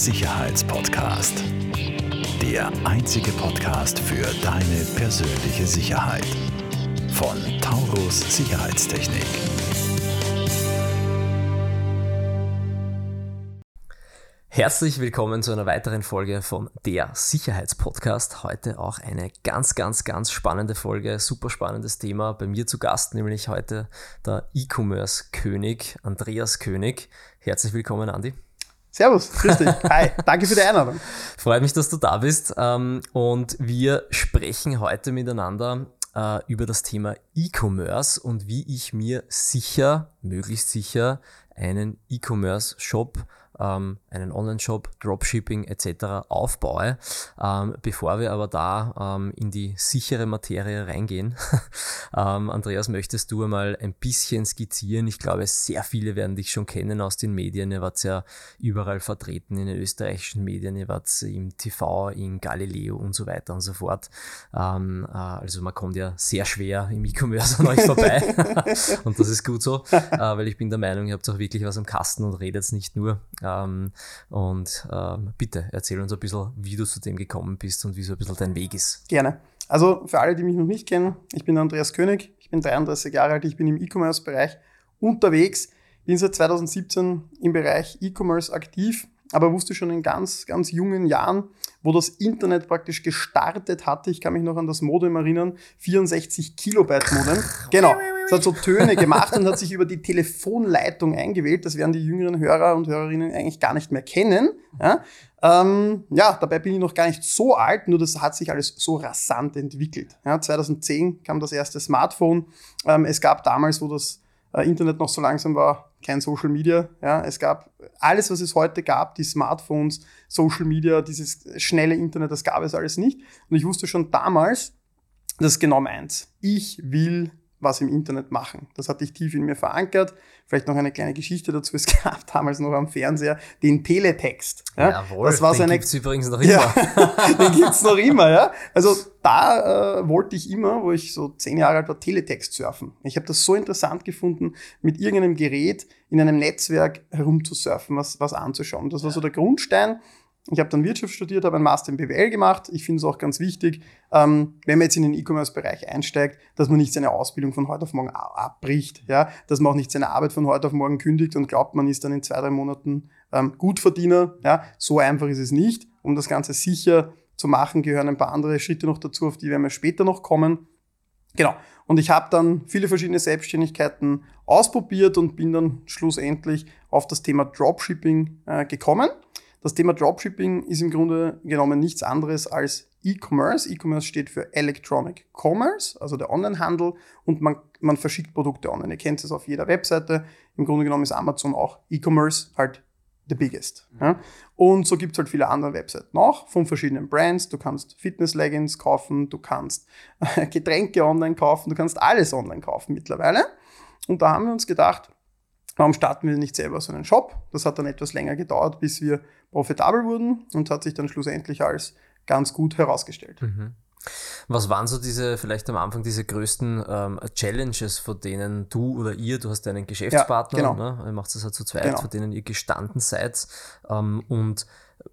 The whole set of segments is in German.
Sicherheitspodcast. Der einzige Podcast für deine persönliche Sicherheit. Von Taurus Sicherheitstechnik. Herzlich willkommen zu einer weiteren Folge von der Sicherheitspodcast. Heute auch eine ganz, ganz, ganz spannende Folge, super spannendes Thema. Bei mir zu Gast nämlich heute der E-Commerce-König Andreas König. Herzlich willkommen, Andi. Servus, grüß dich. Hi, danke für die Einladung. Freut mich, dass du da bist. Ähm, und wir sprechen heute miteinander äh, über das Thema E-Commerce und wie ich mir sicher, möglichst sicher, einen E-Commerce-Shop ähm, einen Online-Shop, Dropshipping etc. aufbaue. Ähm, bevor wir aber da ähm, in die sichere Materie reingehen, ähm, Andreas, möchtest du einmal ein bisschen skizzieren? Ich glaube, sehr viele werden dich schon kennen aus den Medien. Ihr wart ja überall vertreten in den österreichischen Medien. Ihr wart im TV, in Galileo und so weiter und so fort. Ähm, äh, also man kommt ja sehr schwer im E-Commerce an euch vorbei. und das ist gut so, äh, weil ich bin der Meinung, ihr habt auch wirklich was am Kasten und redet nicht nur. Äh, ähm, und ähm, bitte erzähl uns ein bisschen, wie du zu dem gekommen bist und wie so ein bisschen dein Weg ist. Gerne. Also für alle, die mich noch nicht kennen, ich bin Andreas König, ich bin 33 Jahre alt, ich bin im E-Commerce-Bereich unterwegs, bin seit 2017 im Bereich E-Commerce aktiv, aber wusste schon in ganz, ganz jungen Jahren, wo das Internet praktisch gestartet hatte. Ich kann mich noch an das Modem erinnern, 64 Kilobyte Modem. Genau. Es hat so Töne gemacht und hat sich über die Telefonleitung eingewählt. Das werden die jüngeren Hörer und Hörerinnen eigentlich gar nicht mehr kennen. Ja, ähm, ja dabei bin ich noch gar nicht so alt, nur das hat sich alles so rasant entwickelt. Ja, 2010 kam das erste Smartphone. Ähm, es gab damals, wo das äh, Internet noch so langsam war, kein Social Media. Ja, es gab alles, was es heute gab, die Smartphones, Social Media, dieses schnelle Internet, das gab es alles nicht. Und ich wusste schon damals, das ist genau meins. Ich will was im Internet machen. Das hatte ich tief in mir verankert. Vielleicht noch eine kleine Geschichte dazu. Es gab damals noch am Fernseher den Teletext. Ja? Jawohl, das war den so gibt's übrigens noch immer. Ja, den gibt's noch immer, ja. Also da äh, wollte ich immer, wo ich so zehn Jahre alt war, Teletext surfen. Ich habe das so interessant gefunden, mit irgendeinem Gerät in einem Netzwerk herumzusurfen, was, was anzuschauen. Das war so der Grundstein. Ich habe dann Wirtschaft studiert, habe einen Master in BWL gemacht. Ich finde es auch ganz wichtig, ähm, wenn man jetzt in den E-Commerce-Bereich einsteigt, dass man nicht seine Ausbildung von heute auf morgen abbricht, ja, dass man auch nicht seine Arbeit von heute auf morgen kündigt und glaubt, man ist dann in zwei, drei Monaten ähm, Gutverdiener. Ja. So einfach ist es nicht. Um das Ganze sicher zu machen, gehören ein paar andere Schritte noch dazu, auf die werden wir später noch kommen. Genau. Und ich habe dann viele verschiedene Selbstständigkeiten ausprobiert und bin dann schlussendlich auf das Thema Dropshipping äh, gekommen. Das Thema Dropshipping ist im Grunde genommen nichts anderes als E-Commerce. E-Commerce steht für Electronic Commerce, also der Onlinehandel und man, man verschickt Produkte online. Ihr kennt es auf jeder Webseite. Im Grunde genommen ist Amazon auch E-Commerce halt the biggest. Ja. Und so gibt es halt viele andere Webseiten auch von verschiedenen Brands. Du kannst Fitness-Leggings kaufen, du kannst Getränke online kaufen, du kannst alles online kaufen mittlerweile. Und da haben wir uns gedacht, Warum starten wir nicht selber so einen Shop? Das hat dann etwas länger gedauert, bis wir profitabel wurden und hat sich dann schlussendlich als ganz gut herausgestellt. Mhm. Was waren so diese, vielleicht am Anfang, diese größten ähm, Challenges, vor denen du oder ihr, du hast einen Geschäftspartner, ja, genau. ne? ihr macht das halt zu zweit, genau. vor denen ihr gestanden seid ähm, und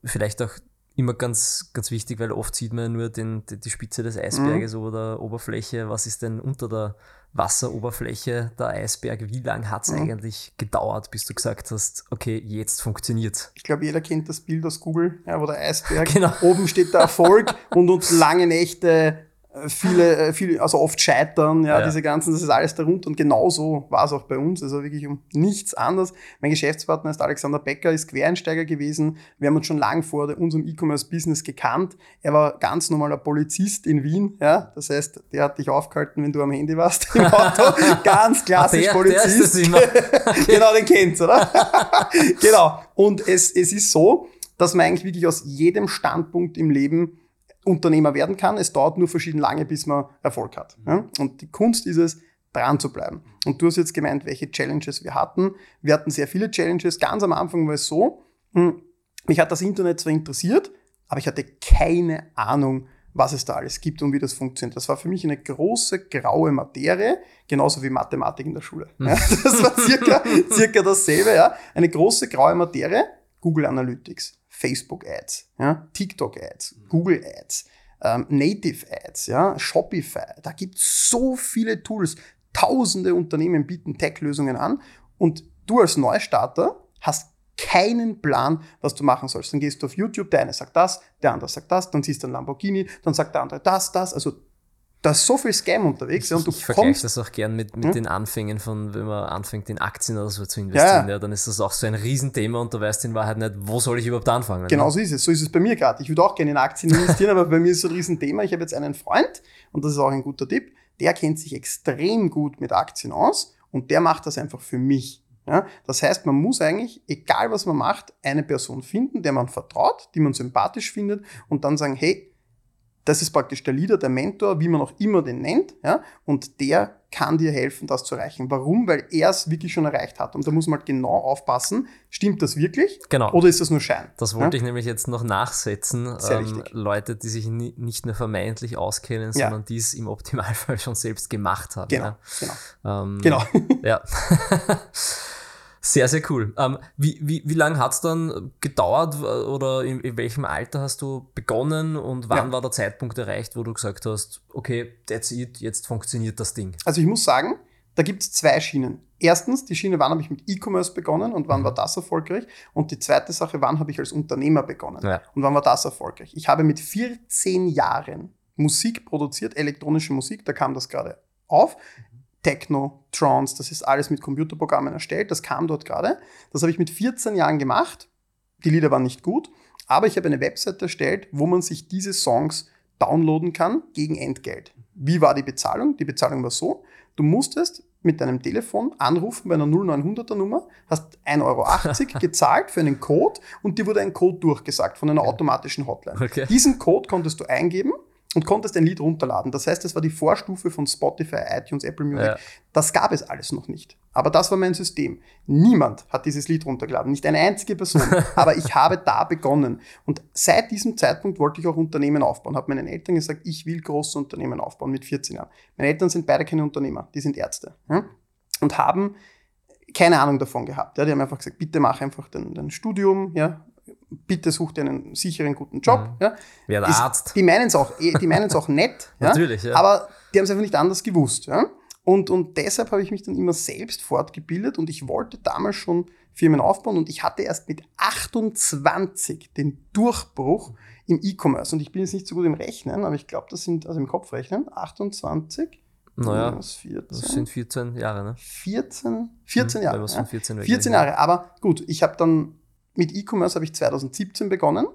vielleicht auch immer ganz, ganz wichtig, weil oft sieht man nur den, die, die Spitze des Eisberges mhm. oder Oberfläche. Was ist denn unter der Wasseroberfläche der Eisberg? Wie lange hat es mhm. eigentlich gedauert, bis du gesagt hast, okay, jetzt funktioniert Ich glaube, jeder kennt das Bild aus Google, ja, wo der Eisberg, genau. oben steht der Erfolg und uns lange Nächte viele, äh, viele, also oft scheitern, ja, ja, diese ganzen, das ist alles darunter. Und genauso war es auch bei uns. Also wirklich um nichts anderes. Mein Geschäftspartner ist Alexander Becker, ist Quereinsteiger gewesen. Wir haben uns schon lange vor unserem E-Commerce-Business gekannt. Er war ganz normaler Polizist in Wien, ja. Das heißt, der hat dich aufgehalten, wenn du am Handy warst im Auto. ganz klassisch der, Polizist. Der genau, den kennst, oder? genau. Und es, es ist so, dass man eigentlich wirklich aus jedem Standpunkt im Leben Unternehmer werden kann. Es dauert nur verschieden lange, bis man Erfolg hat. Ja? Und die Kunst ist es, dran zu bleiben. Und du hast jetzt gemeint, welche Challenges wir hatten. Wir hatten sehr viele Challenges. Ganz am Anfang war es so, hm, mich hat das Internet zwar interessiert, aber ich hatte keine Ahnung, was es da alles gibt und wie das funktioniert. Das war für mich eine große graue Materie, genauso wie Mathematik in der Schule. Ja, das war circa, circa dasselbe. Ja. Eine große graue Materie, Google Analytics. Facebook-Ads, ja, TikTok-Ads, Google-Ads, ähm, Native-Ads, ja, Shopify. Da gibt es so viele Tools. Tausende Unternehmen bieten Tech-Lösungen an und du als Neustarter hast keinen Plan, was du machen sollst. Dann gehst du auf YouTube, der eine sagt das, der andere sagt das, dann siehst du ein Lamborghini, dann sagt der andere das, das. Also da ist so viel Scam unterwegs. Ja, und du ich vergleiche das auch gern mit, mit hm? den Anfängen von, wenn man anfängt, in Aktien oder so zu investieren. Ja. ja. dann ist das auch so ein Riesenthema und du weißt in Wahrheit nicht, wo soll ich überhaupt anfangen. Genau ne? so ist es. So ist es bei mir gerade. Ich würde auch gerne in Aktien investieren, aber bei mir ist es so ein Riesenthema. Ich habe jetzt einen Freund, und das ist auch ein guter Tipp, der kennt sich extrem gut mit Aktien aus und der macht das einfach für mich. Ja, das heißt, man muss eigentlich, egal was man macht, eine Person finden, der man vertraut, die man sympathisch findet und dann sagen, hey, das ist praktisch der Leader, der Mentor, wie man auch immer den nennt, ja, und der kann dir helfen, das zu erreichen. Warum? Weil er es wirklich schon erreicht hat. Und da muss man halt genau aufpassen, stimmt das wirklich? Genau. Oder ist das nur Schein? Das wollte ja? ich nämlich jetzt noch nachsetzen. Sehr ähm, Leute, die sich nicht nur vermeintlich auskennen, ja. sondern die es im Optimalfall schon selbst gemacht haben. Genau, ja. genau. Ähm, genau. Ja. Sehr, sehr cool. Ähm, wie wie, wie lange hat es dann gedauert oder in, in, welchem Alter hast du begonnen und wann ja. war der Zeitpunkt erreicht, wo du gesagt hast, okay, that's it, jetzt funktioniert das Ding? Also ich muss sagen, da gibt es zwei Schienen. Erstens, die Schiene, wann habe ich mit E-Commerce begonnen und wann mhm. war das erfolgreich? Und die zweite Sache, wann habe ich als Unternehmer begonnen ja. und wann war das erfolgreich? Ich habe mit 14 Jahren Musik produziert, elektronische Musik, da kam das gerade auf. Techno, Trance, das ist alles mit Computerprogrammen erstellt. Das kam dort gerade. Das habe ich mit 14 Jahren gemacht. Die Lieder waren nicht gut, aber ich habe eine Website erstellt, wo man sich diese Songs downloaden kann gegen Entgelt. Wie war die Bezahlung? Die Bezahlung war so, du musstest mit deinem Telefon anrufen bei einer 0900er Nummer, hast 1,80 Euro gezahlt für einen Code und dir wurde ein Code durchgesagt von einer automatischen Hotline. Okay. Diesen Code konntest du eingeben und konntest ein Lied runterladen. Das heißt, das war die Vorstufe von Spotify, iTunes, Apple Music. Ja. Das gab es alles noch nicht. Aber das war mein System. Niemand hat dieses Lied runtergeladen, nicht eine einzige Person. Aber ich habe da begonnen. Und seit diesem Zeitpunkt wollte ich auch Unternehmen aufbauen. Habe meinen Eltern gesagt, ich will große Unternehmen aufbauen mit 14 Jahren. Meine Eltern sind beide keine Unternehmer, die sind Ärzte. Ja? Und haben keine Ahnung davon gehabt. Ja? Die haben einfach gesagt, bitte mach einfach dein, dein Studium, ja? Bitte such dir einen sicheren, guten Job. Mhm. Ja. Wer der Arzt. Die meinen es auch, eh, die meinen es auch nett. ja. Natürlich, ja. Aber die haben es einfach nicht anders gewusst. Ja. Und, und deshalb habe ich mich dann immer selbst fortgebildet und ich wollte damals schon Firmen aufbauen und ich hatte erst mit 28 den Durchbruch im E-Commerce. Und ich bin jetzt nicht so gut im Rechnen, aber ich glaube, das sind, also im Kopfrechnen, 28. Naja, das sind 14 Jahre, ne? 14, 14 hm, Jahre. Ja. 14, 14 Jahre, aber gut, ich habe dann mit E-Commerce habe ich 2017 begonnen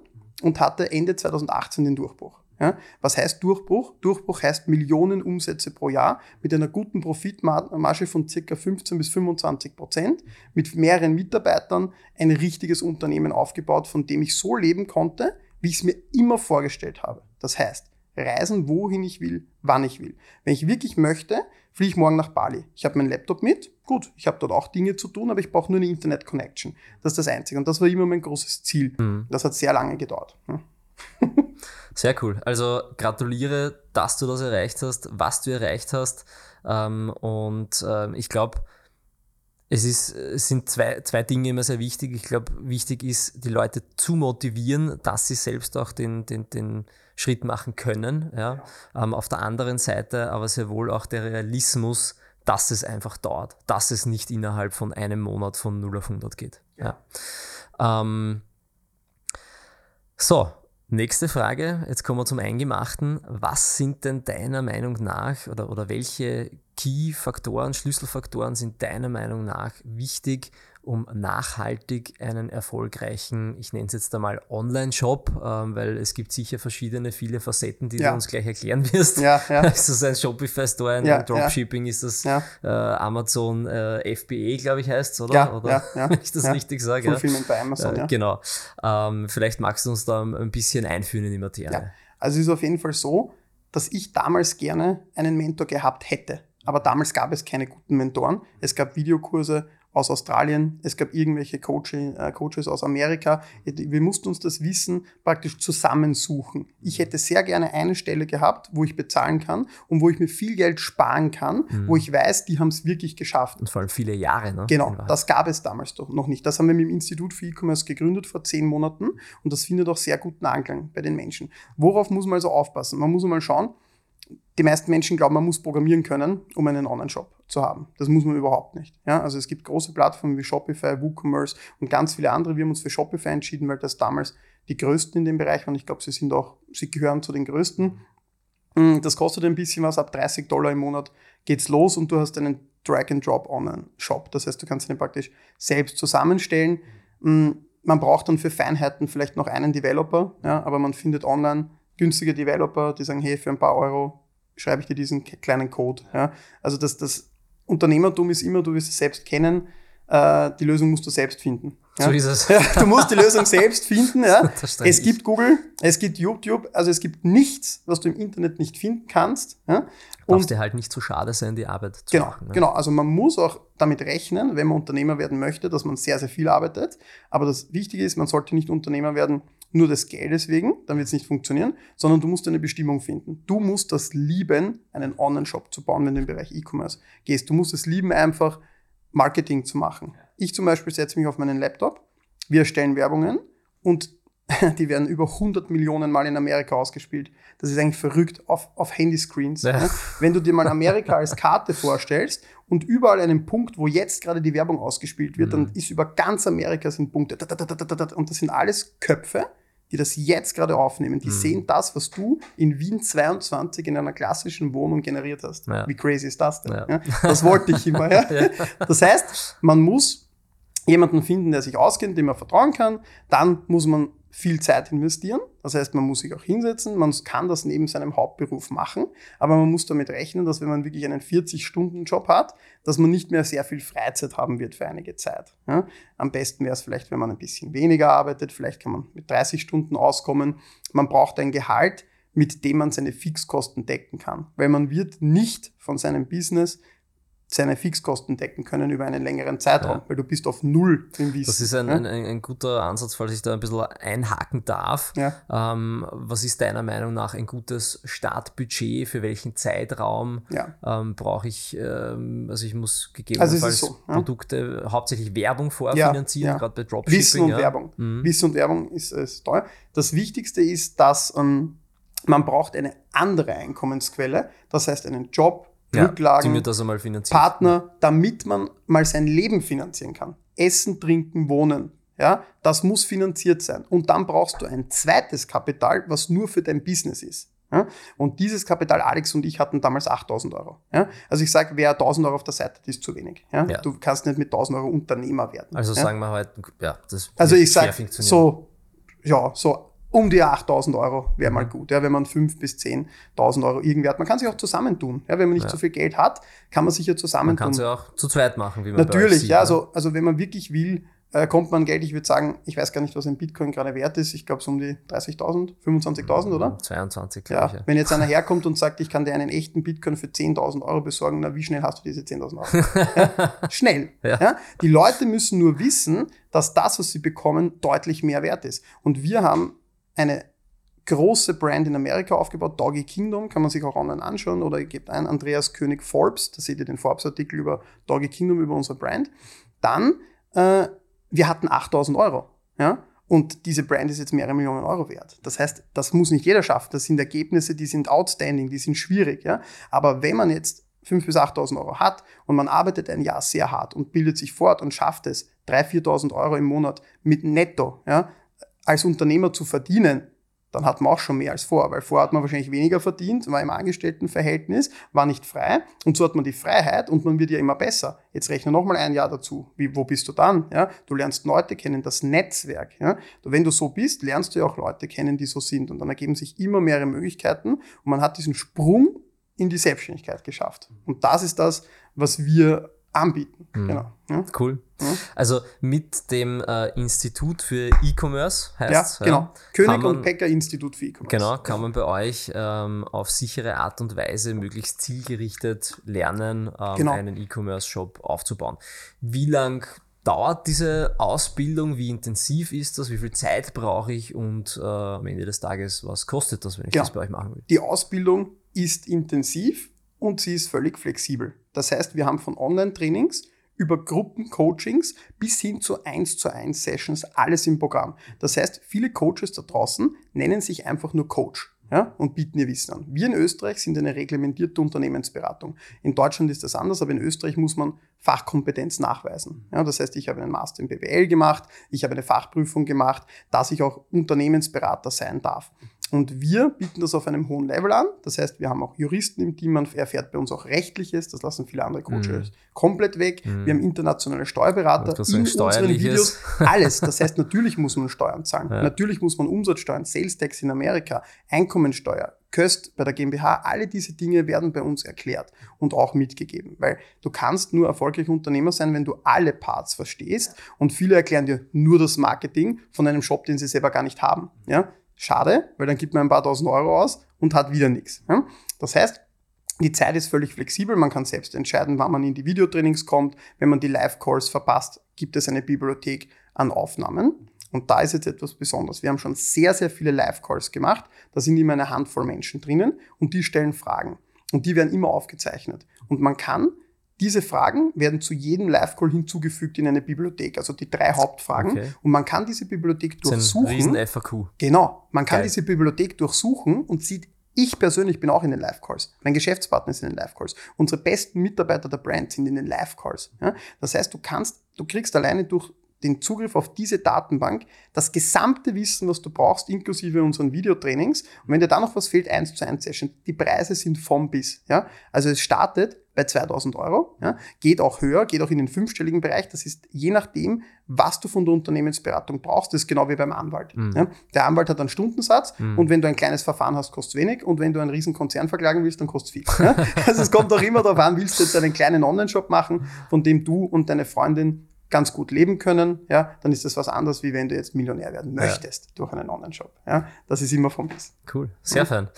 und hatte Ende 2018 den Durchbruch. Ja, was heißt Durchbruch? Durchbruch heißt Millionen Umsätze pro Jahr mit einer guten Profitmarge von ca. 15 bis 25 Prozent, mit mehreren Mitarbeitern ein richtiges Unternehmen aufgebaut, von dem ich so leben konnte, wie ich es mir immer vorgestellt habe. Das heißt, reisen, wohin ich will, wann ich will. Wenn ich wirklich möchte, fliege ich morgen nach Bali. Ich habe meinen Laptop mit, gut, ich habe dort auch Dinge zu tun, aber ich brauche nur eine Internet-Connection. Das ist das Einzige. Und das war immer mein großes Ziel. Mhm. Das hat sehr lange gedauert. Sehr cool. Also gratuliere, dass du das erreicht hast, was du erreicht hast. Ähm, und ähm, ich glaube, es, ist, es sind zwei, zwei Dinge immer sehr wichtig. Ich glaube, wichtig ist, die Leute zu motivieren, dass sie selbst auch den, den, den Schritt machen können. Ja. Ähm, auf der anderen Seite aber sehr wohl auch der Realismus, dass es einfach dauert, dass es nicht innerhalb von einem Monat von 0 auf 100 geht. Ja. Ähm, so, nächste Frage. Jetzt kommen wir zum Eingemachten. Was sind denn deiner Meinung nach oder, oder welche Key-Faktoren, Schlüsselfaktoren sind deiner Meinung nach wichtig, um nachhaltig einen erfolgreichen, ich nenne es jetzt einmal Online-Shop, ähm, weil es gibt sicher verschiedene, viele Facetten, die ja. du uns gleich erklären wirst. Ja, ja. Ist das ein Shopify-Store, ein ja, Dropshipping, ist das äh, Amazon äh, FBE, glaube ich, heißt es, oder? Ja, oder? Ja, ja, wenn ich das richtig sage. Fulfillment bei Amazon, äh, ja. Genau. Ähm, vielleicht magst du uns da ein bisschen einführen in die Materie. Ja. Also es ist auf jeden Fall so, dass ich damals gerne einen Mentor gehabt hätte. Aber damals gab es keine guten Mentoren. Es gab Videokurse aus Australien, es gab irgendwelche Coaching, äh, Coaches aus Amerika. Wir mussten uns das Wissen praktisch zusammensuchen. Ich hätte sehr gerne eine Stelle gehabt, wo ich bezahlen kann und wo ich mir viel Geld sparen kann, mhm. wo ich weiß, die haben es wirklich geschafft. Und vor allem viele Jahre, ne? Genau, das gab es damals doch noch nicht. Das haben wir mit dem Institut für E-Commerce gegründet vor zehn Monaten und das findet auch sehr guten Anklang bei den Menschen. Worauf muss man also aufpassen? Man muss mal schauen, die meisten Menschen glauben, man muss programmieren können, um einen Online-Shop zu haben. Das muss man überhaupt nicht. Ja, also es gibt große Plattformen wie Shopify, WooCommerce und ganz viele andere. Wir haben uns für Shopify entschieden, weil das damals die größten in dem Bereich waren. Ich glaube, sie sind auch, sie gehören zu den größten. Mm, das kostet ein bisschen was, ab 30 Dollar im Monat geht's los und du hast einen Drag-and-Drop Online-Shop. Das heißt, du kannst den praktisch selbst zusammenstellen. Mm, man braucht dann für Feinheiten vielleicht noch einen Developer, ja, aber man findet online günstige Developer, die sagen, hey, für ein paar Euro schreibe ich dir diesen kleinen Code. Ja? Also das, das Unternehmertum ist immer, du wirst es selbst kennen, äh, die Lösung musst du selbst finden. Ja? So ist es. Ja, du musst die Lösung selbst finden. Ja? Es gibt Google, es gibt YouTube, also es gibt nichts, was du im Internet nicht finden kannst. Ja? Und Darfst dir halt nicht zu schade sein, die Arbeit zu genau, machen. Ne? Genau, also man muss auch damit rechnen, wenn man Unternehmer werden möchte, dass man sehr, sehr viel arbeitet. Aber das Wichtige ist, man sollte nicht Unternehmer werden, nur des Geldes wegen, dann wird es nicht funktionieren, sondern du musst eine Bestimmung finden. Du musst das lieben, einen Online-Shop zu bauen, wenn du im Bereich E-Commerce gehst. Du musst es lieben, einfach Marketing zu machen. Ich zum Beispiel setze mich auf meinen Laptop, wir erstellen Werbungen und die werden über 100 Millionen Mal in Amerika ausgespielt. Das ist eigentlich verrückt auf, auf Handyscreens. Ja. Ne? Wenn du dir mal Amerika als Karte vorstellst und überall einen Punkt, wo jetzt gerade die Werbung ausgespielt wird, mhm. dann ist über ganz Amerika sind Punkte. Und das sind alles Köpfe, die das jetzt gerade aufnehmen, die mhm. sehen das, was du in Wien 22 in einer klassischen Wohnung generiert hast. Ja. Wie crazy ist das denn? Ja. Das wollte ich immer. Das heißt, man muss jemanden finden, der sich auskennt, dem man vertrauen kann. Dann muss man viel Zeit investieren. Das heißt, man muss sich auch hinsetzen, man kann das neben seinem Hauptberuf machen, aber man muss damit rechnen, dass wenn man wirklich einen 40-Stunden-Job hat, dass man nicht mehr sehr viel Freizeit haben wird für einige Zeit. Ja? Am besten wäre es vielleicht, wenn man ein bisschen weniger arbeitet, vielleicht kann man mit 30 Stunden auskommen. Man braucht ein Gehalt, mit dem man seine Fixkosten decken kann, weil man wird nicht von seinem Business seine Fixkosten decken können über einen längeren Zeitraum, ja. weil du bist auf Null im Wissen. Das ist ein, ja? ein, ein, guter Ansatz, falls ich da ein bisschen einhaken darf. Ja. Ähm, was ist deiner Meinung nach ein gutes Startbudget? Für welchen Zeitraum ähm, brauche ich, ähm, also ich muss gegebenenfalls also so, Produkte, hauptsächlich Werbung vorfinanzieren, gerade bei Dropshipping. Wissen und Werbung. Mhm. Wissen und Werbung ist, ist teuer. Das Wichtigste ist, dass ähm, man braucht eine andere Einkommensquelle, das heißt einen Job, ja, Rücklagen, Partner, damit man mal sein Leben finanzieren kann. Essen, trinken, wohnen. Ja, das muss finanziert sein. Und dann brauchst du ein zweites Kapital, was nur für dein Business ist. Ja, und dieses Kapital, Alex und ich hatten damals 8000 Euro. Ja, also ich sage, wer 1000 Euro auf der Seite, das ist zu wenig. Ja. Du kannst nicht mit 1000 Euro Unternehmer werden. Also sagen wir halt, ja, das Also ich sage, so, ja, so um die 8000 Euro wäre mal mhm. gut, ja, wenn man 5.000 bis 10.000 Euro irgendwie hat. Man kann sich auch zusammentun. Ja, wenn man nicht ja. so viel Geld hat, kann man sich ja zusammentun. Man kann es ja auch zu zweit machen, wie man Natürlich, sieht, ja. Also, also wenn man wirklich will, äh, kommt man Geld. Ich würde sagen, ich weiß gar nicht, was ein Bitcoin gerade wert ist. Ich glaube, so um die 30.000, 25.000, oder? 22, glaube ja. ich. Ja. Wenn jetzt einer herkommt und sagt, ich kann dir einen echten Bitcoin für 10.000 Euro besorgen, na, wie schnell hast du diese 10.000 Euro? ja? Schnell. Ja. ja. Die Leute müssen nur wissen, dass das, was sie bekommen, deutlich mehr wert ist. Und wir haben eine große Brand in Amerika aufgebaut, Doggy Kingdom, kann man sich auch online anschauen oder ihr gebt ein Andreas König Forbes, da seht ihr den Forbes-Artikel über Doggy Kingdom, über unsere Brand. Dann, äh, wir hatten 8000 Euro, ja, und diese Brand ist jetzt mehrere Millionen Euro wert. Das heißt, das muss nicht jeder schaffen. Das sind Ergebnisse, die sind outstanding, die sind schwierig, ja. Aber wenn man jetzt 5.000 bis 8.000 Euro hat und man arbeitet ein Jahr sehr hart und bildet sich fort und schafft es, 3.000, 4.000 Euro im Monat mit netto, ja, als Unternehmer zu verdienen, dann hat man auch schon mehr als vor, weil vorher hat man wahrscheinlich weniger verdient, war im Angestelltenverhältnis, war nicht frei und so hat man die Freiheit und man wird ja immer besser. Jetzt rechne nochmal ein Jahr dazu. Wie, wo bist du dann? Ja, du lernst Leute kennen, das Netzwerk. Ja, wenn du so bist, lernst du ja auch Leute kennen, die so sind und dann ergeben sich immer mehrere Möglichkeiten und man hat diesen Sprung in die Selbstständigkeit geschafft. Und das ist das, was wir anbieten. Mhm. Genau. Ja. Cool. Ja. Also mit dem äh, Institut für E-Commerce heißt Ja, genau. König man, und Becker Institut für E-Commerce. Genau, kann man bei euch ähm, auf sichere Art und Weise möglichst zielgerichtet lernen, ähm, genau. einen E-Commerce-Shop aufzubauen. Wie lang dauert diese Ausbildung? Wie intensiv ist das? Wie viel Zeit brauche ich? Und äh, am Ende des Tages, was kostet das, wenn ich ja. das bei euch machen will? Die Ausbildung ist intensiv und sie ist völlig flexibel. Das heißt, wir haben von Online-Trainings über Gruppencoachings bis hin zu 1 zu 1 Sessions alles im Programm. Das heißt, viele Coaches da draußen nennen sich einfach nur Coach. Ja, und bieten ihr Wissen an. Wir in Österreich sind eine reglementierte Unternehmensberatung. In Deutschland ist das anders, aber in Österreich muss man Fachkompetenz nachweisen. Ja, das heißt, ich habe einen Master in BWL gemacht, ich habe eine Fachprüfung gemacht, dass ich auch Unternehmensberater sein darf. Und wir bieten das auf einem hohen Level an. Das heißt, wir haben auch Juristen im Team, man erfährt bei uns auch Rechtliches, das lassen viele andere Coaches mhm. komplett weg. Mhm. Wir haben internationale Steuerberater in unseren Videos. Alles. Das heißt, natürlich muss man Steuern zahlen. Ja. Natürlich muss man Umsatzsteuern, Sales Tax in Amerika, Einkommensteuer, Köst bei der GmbH, alle diese Dinge werden bei uns erklärt und auch mitgegeben, weil du kannst nur erfolgreich Unternehmer sein, wenn du alle Parts verstehst und viele erklären dir nur das Marketing von einem Shop, den sie selber gar nicht haben. Ja? Schade, weil dann gibt man ein paar tausend Euro aus und hat wieder nichts. Das heißt, die Zeit ist völlig flexibel, man kann selbst entscheiden, wann man in die Videotrainings kommt. Wenn man die Live-Calls verpasst, gibt es eine Bibliothek an Aufnahmen. Und da ist jetzt etwas Besonderes. Wir haben schon sehr, sehr viele Live-Calls gemacht. Da sind immer eine Handvoll Menschen drinnen und die stellen Fragen. Und die werden immer aufgezeichnet. Und man kann diese Fragen werden zu jedem Live-Call hinzugefügt in eine Bibliothek, also die drei Hauptfragen. Okay. Und man kann diese Bibliothek durchsuchen. Das ist ein riesen FAQ. Genau. Man kann Geil. diese Bibliothek durchsuchen und sieht, ich persönlich bin auch in den Live-Calls. Mein Geschäftspartner ist in den Live-Calls. Unsere besten Mitarbeiter der Brand sind in den Live-Calls. Ja? Das heißt, du kannst, du kriegst alleine durch den Zugriff auf diese Datenbank, das gesamte Wissen, was du brauchst, inklusive unseren Videotrainings. Und wenn dir da noch was fehlt, eins zu eins Session. Die Preise sind vom bis. Ja? Also es startet bei 2000 Euro, ja? geht auch höher, geht auch in den fünfstelligen Bereich. Das ist je nachdem, was du von der Unternehmensberatung brauchst. Das ist genau wie beim Anwalt. Mhm. Ja? Der Anwalt hat einen Stundensatz mhm. und wenn du ein kleines Verfahren hast, kostet es wenig und wenn du einen riesen Konzern verklagen willst, dann kostet es viel. Ja? Also es kommt auch immer darauf an, willst du jetzt einen kleinen Online-Shop machen, von dem du und deine Freundin ganz gut leben können, ja, dann ist das was anderes, wie wenn du jetzt Millionär werden möchtest ja. durch einen Online-Shop. Ja, das ist immer vom Bis. Cool, sehr ja. fein.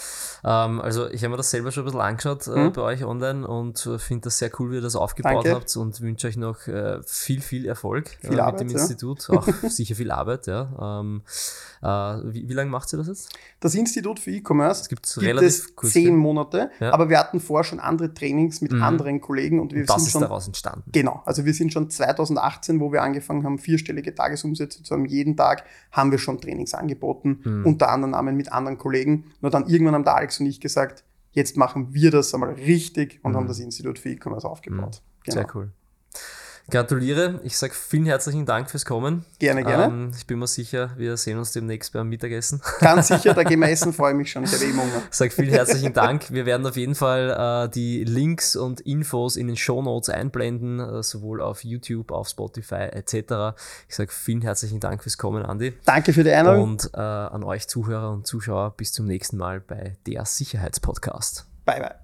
Ähm, also ich habe mir das selber schon ein bisschen angeschaut äh, mhm. bei euch online und äh, finde das sehr cool, wie ihr das aufgebaut Danke. habt und wünsche euch noch äh, viel, viel Erfolg viel äh, mit Arbeit, dem Institut. Auch sicher viel Arbeit, ja. Ähm, äh, wie, wie lange macht ihr das jetzt? Das Institut für E-Commerce gibt es zehn Monate, aber wir hatten vorher schon andere Trainings mit mhm. anderen Kollegen und wir und das sind ist schon, daraus entstanden. Genau, also wir sind schon 2018 2018, wo wir angefangen haben, vierstellige Tagesumsätze zu haben, jeden Tag haben wir schon Trainings angeboten, mhm. unter anderem Namen mit anderen Kollegen. Nur dann irgendwann haben der Alex und ich gesagt, jetzt machen wir das einmal richtig und mhm. haben das Institut für E-Commerce aufgebaut. Mhm. Genau. Sehr cool. Gratuliere. Ich sage vielen herzlichen Dank fürs Kommen. Gerne, gerne. Ähm, ich bin mir sicher, wir sehen uns demnächst beim Mittagessen. Ganz sicher, da gehen wir essen, freue mich schon. Ich habe eh Hunger. Sage vielen herzlichen Dank. Wir werden auf jeden Fall äh, die Links und Infos in den Show Notes einblenden, äh, sowohl auf YouTube, auf Spotify etc. Ich sage vielen herzlichen Dank fürs Kommen, Andi. Danke für die Einladung. Und äh, an euch Zuhörer und Zuschauer bis zum nächsten Mal bei der Sicherheitspodcast. Bye, bye.